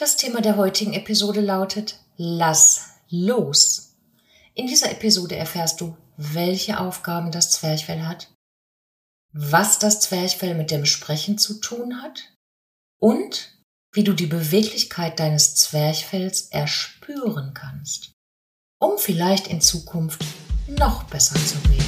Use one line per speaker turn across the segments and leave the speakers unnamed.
Das Thema der heutigen Episode lautet Lass los. In dieser Episode erfährst du, welche Aufgaben das Zwerchfell hat, was das Zwerchfell mit dem Sprechen zu tun hat und wie du die Beweglichkeit deines Zwerchfells erspüren kannst, um vielleicht in Zukunft noch besser zu reden.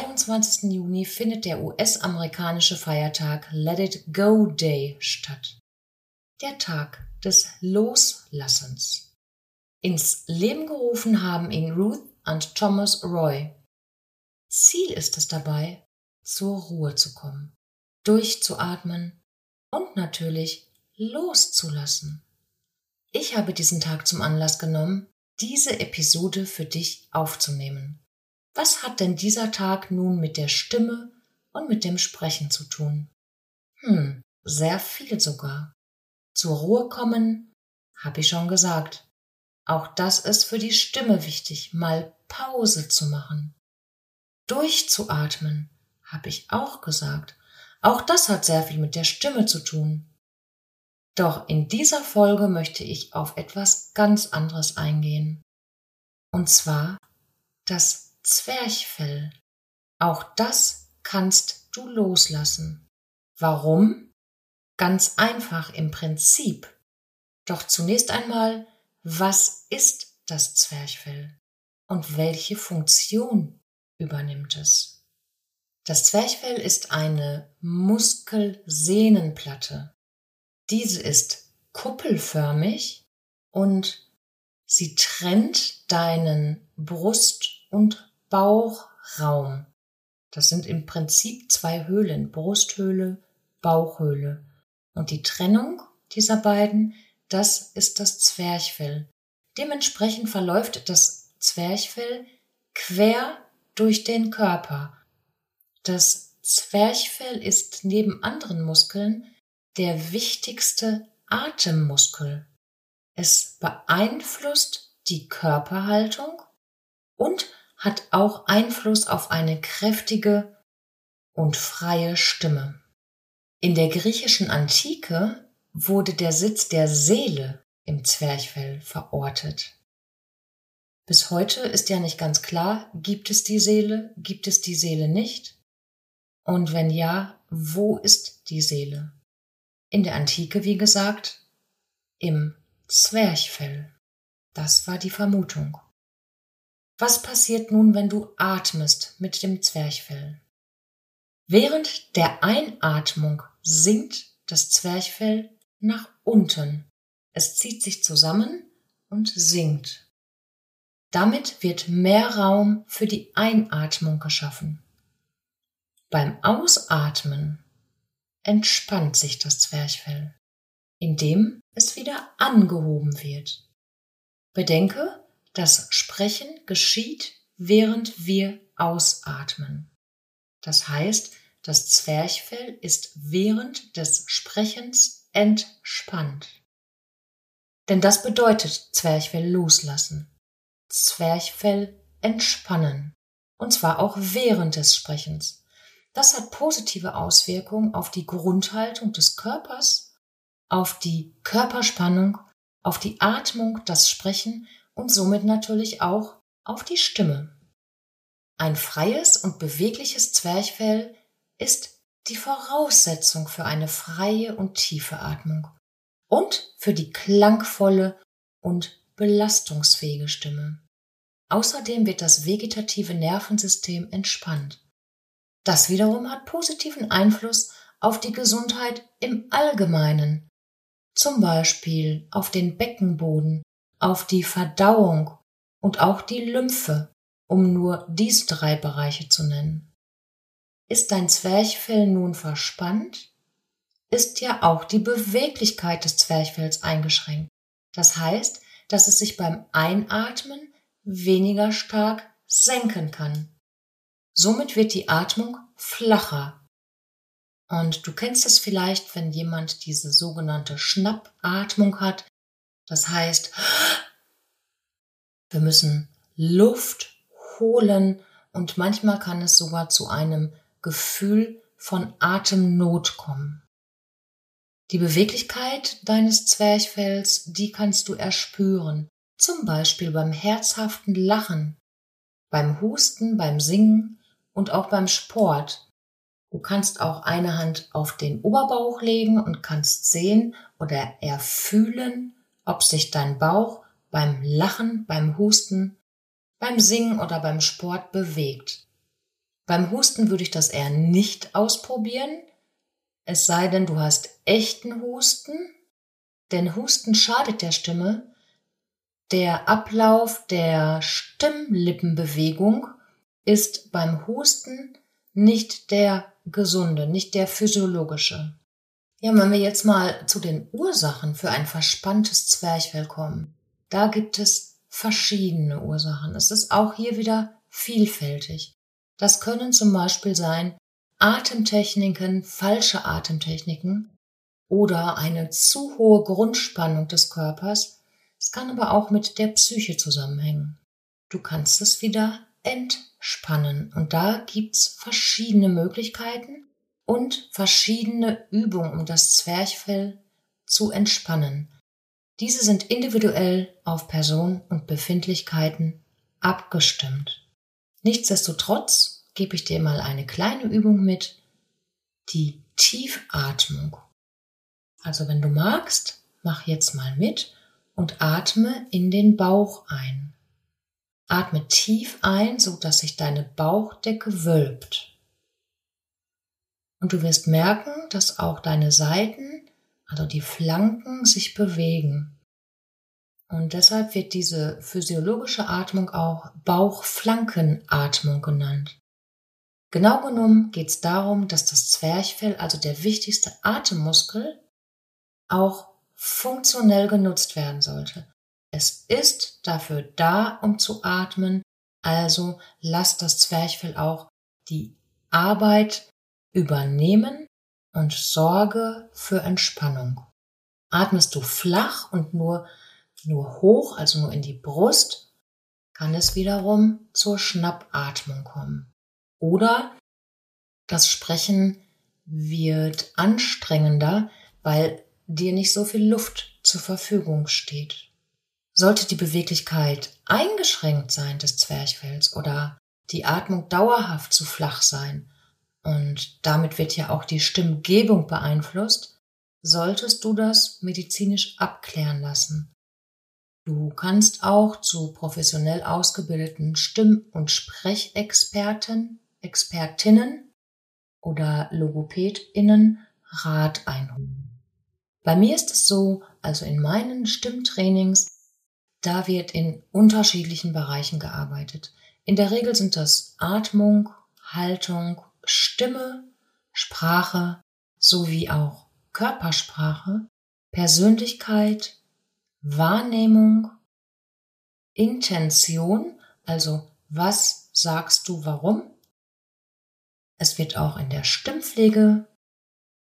23. Juni findet der US-amerikanische Feiertag Let It Go Day statt. Der Tag des Loslassens. Ins Leben gerufen haben ihn Ruth und Thomas Roy. Ziel ist es dabei, zur Ruhe zu kommen, durchzuatmen und natürlich loszulassen. Ich habe diesen Tag zum Anlass genommen, diese Episode für dich aufzunehmen. Was hat denn dieser Tag nun mit der Stimme und mit dem Sprechen zu tun? Hm, sehr viel sogar. Zur Ruhe kommen, hab ich schon gesagt. Auch das ist für die Stimme wichtig, mal Pause zu machen. Durchzuatmen, hab ich auch gesagt. Auch das hat sehr viel mit der Stimme zu tun. Doch in dieser Folge möchte ich auf etwas ganz anderes eingehen. Und zwar das Zwerchfell. Auch das kannst du loslassen. Warum? Ganz einfach im Prinzip. Doch zunächst einmal, was ist das Zwerchfell und welche Funktion übernimmt es? Das Zwerchfell ist eine Muskelsehnenplatte. Diese ist kuppelförmig und sie trennt deinen Brust- und Bauchraum. Das sind im Prinzip zwei Höhlen, Brusthöhle, Bauchhöhle. Und die Trennung dieser beiden, das ist das Zwerchfell. Dementsprechend verläuft das Zwerchfell quer durch den Körper. Das Zwerchfell ist neben anderen Muskeln der wichtigste Atemmuskel. Es beeinflusst die Körperhaltung und hat auch Einfluss auf eine kräftige und freie Stimme. In der griechischen Antike wurde der Sitz der Seele im Zwerchfell verortet. Bis heute ist ja nicht ganz klar, gibt es die Seele, gibt es die Seele nicht? Und wenn ja, wo ist die Seele? In der Antike, wie gesagt, im Zwerchfell. Das war die Vermutung. Was passiert nun, wenn du atmest mit dem Zwerchfell? Während der Einatmung sinkt das Zwerchfell nach unten. Es zieht sich zusammen und sinkt. Damit wird mehr Raum für die Einatmung geschaffen. Beim Ausatmen entspannt sich das Zwerchfell, indem es wieder angehoben wird. Bedenke, das Sprechen geschieht, während wir ausatmen. Das heißt, das Zwerchfell ist während des Sprechens entspannt. Denn das bedeutet Zwerchfell loslassen. Zwerchfell entspannen. Und zwar auch während des Sprechens. Das hat positive Auswirkungen auf die Grundhaltung des Körpers, auf die Körperspannung, auf die Atmung, das Sprechen und somit natürlich auch auf die Stimme. Ein freies und bewegliches Zwerchfell ist die Voraussetzung für eine freie und tiefe Atmung und für die klangvolle und belastungsfähige Stimme. Außerdem wird das vegetative Nervensystem entspannt. Das wiederum hat positiven Einfluss auf die Gesundheit im Allgemeinen, zum Beispiel auf den Beckenboden, auf die Verdauung und auch die Lymphe, um nur diese drei Bereiche zu nennen. Ist dein Zwerchfell nun verspannt, ist ja auch die Beweglichkeit des Zwerchfells eingeschränkt. Das heißt, dass es sich beim Einatmen weniger stark senken kann. Somit wird die Atmung flacher. Und du kennst es vielleicht, wenn jemand diese sogenannte Schnappatmung hat. Das heißt, wir müssen Luft holen und manchmal kann es sogar zu einem Gefühl von Atemnot kommen. Die Beweglichkeit deines Zwerchfells, die kannst du erspüren, zum Beispiel beim herzhaften Lachen, beim Husten, beim Singen und auch beim Sport. Du kannst auch eine Hand auf den Oberbauch legen und kannst sehen oder erfühlen, ob sich dein Bauch beim Lachen, beim Husten, beim Singen oder beim Sport bewegt. Beim Husten würde ich das eher nicht ausprobieren, es sei denn, du hast echten Husten, denn Husten schadet der Stimme. Der Ablauf der Stimmlippenbewegung ist beim Husten nicht der gesunde, nicht der physiologische. Ja, wenn wir jetzt mal zu den Ursachen für ein verspanntes Zwerchfell kommen, da gibt es verschiedene Ursachen. Es ist auch hier wieder vielfältig. Das können zum Beispiel sein Atemtechniken, falsche Atemtechniken oder eine zu hohe Grundspannung des Körpers. Es kann aber auch mit der Psyche zusammenhängen. Du kannst es wieder entspannen und da gibt's verschiedene Möglichkeiten und verschiedene Übungen, um das Zwerchfell zu entspannen. Diese sind individuell auf Person und Befindlichkeiten abgestimmt. Nichtsdestotrotz gebe ich dir mal eine kleine Übung mit, die Tiefatmung. Also wenn du magst, mach jetzt mal mit und atme in den Bauch ein. Atme tief ein, so dass sich deine Bauchdecke wölbt. Und du wirst merken, dass auch deine Seiten, also die Flanken, sich bewegen. Und deshalb wird diese physiologische Atmung auch Bauchflankenatmung genannt. Genau genommen geht es darum, dass das Zwerchfell, also der wichtigste Atemmuskel, auch funktionell genutzt werden sollte. Es ist dafür da, um zu atmen, also lass das Zwerchfell auch die Arbeit übernehmen und sorge für Entspannung. Atmest du flach und nur, nur hoch, also nur in die Brust, kann es wiederum zur Schnappatmung kommen. Oder das Sprechen wird anstrengender, weil dir nicht so viel Luft zur Verfügung steht. Sollte die Beweglichkeit eingeschränkt sein des Zwerchfells oder die Atmung dauerhaft zu flach sein und damit wird ja auch die Stimmgebung beeinflusst, solltest du das medizinisch abklären lassen. Du kannst auch zu professionell ausgebildeten Stimm- und Sprechexperten Expertinnen oder LogopädInnen Rat einholen. Bei mir ist es so, also in meinen Stimmtrainings, da wird in unterschiedlichen Bereichen gearbeitet. In der Regel sind das Atmung, Haltung, Stimme, Sprache sowie auch Körpersprache, Persönlichkeit, Wahrnehmung, Intention, also was sagst du warum, es wird auch in der Stimmpflege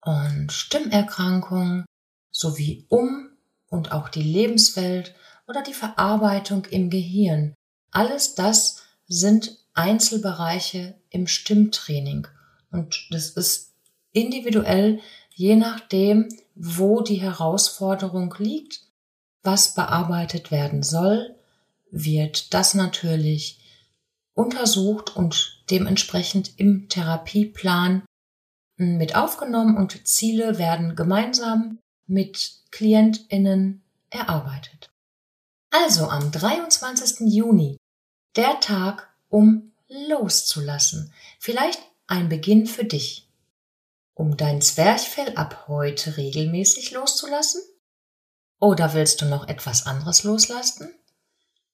und Stimmerkrankung sowie um und auch die Lebenswelt oder die Verarbeitung im Gehirn. Alles das sind Einzelbereiche im Stimmtraining. Und das ist individuell, je nachdem, wo die Herausforderung liegt, was bearbeitet werden soll, wird das natürlich untersucht und dementsprechend im Therapieplan hm, mit aufgenommen und Ziele werden gemeinsam mit KlientInnen erarbeitet. Also am 23. Juni, der Tag, um loszulassen. Vielleicht ein Beginn für dich. Um dein Zwerchfell ab heute regelmäßig loszulassen? Oder willst du noch etwas anderes loslassen?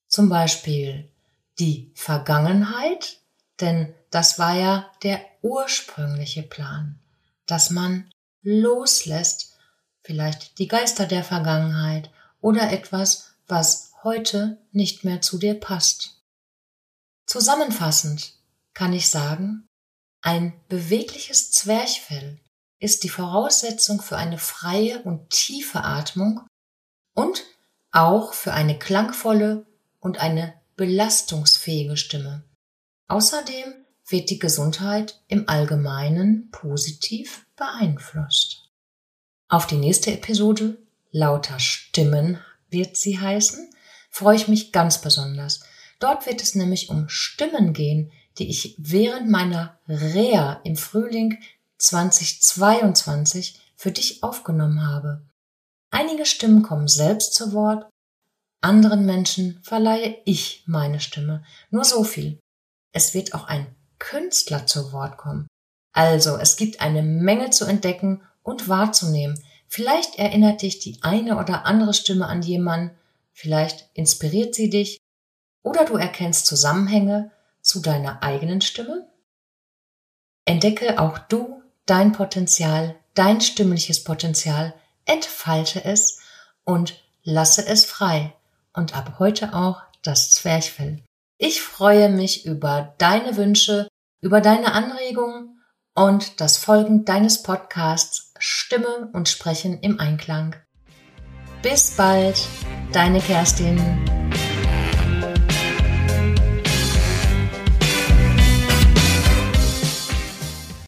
Zum Beispiel die Vergangenheit, denn das war ja der ursprüngliche Plan, dass man loslässt, vielleicht die Geister der Vergangenheit oder etwas, was heute nicht mehr zu dir passt. Zusammenfassend kann ich sagen, ein bewegliches Zwerchfell ist die Voraussetzung für eine freie und tiefe Atmung und auch für eine klangvolle und eine belastungsfähige Stimme. Außerdem wird die Gesundheit im Allgemeinen positiv beeinflusst. Auf die nächste Episode Lauter Stimmen wird sie heißen, freue ich mich ganz besonders. Dort wird es nämlich um Stimmen gehen, die ich während meiner Reha im Frühling 2022 für dich aufgenommen habe. Einige Stimmen kommen selbst zu Wort, anderen Menschen verleihe ich meine Stimme. Nur so viel. Es wird auch ein Künstler zu Wort kommen. Also, es gibt eine Menge zu entdecken und wahrzunehmen. Vielleicht erinnert dich die eine oder andere Stimme an jemanden, vielleicht inspiriert sie dich oder du erkennst Zusammenhänge zu deiner eigenen Stimme. Entdecke auch du dein Potenzial, dein stimmliches Potenzial, entfalte es und lasse es frei und ab heute auch das Zwerchfell. Ich freue mich über deine Wünsche, über deine Anregungen und das Folgen deines Podcasts Stimme und Sprechen im Einklang. Bis bald, deine Kerstin.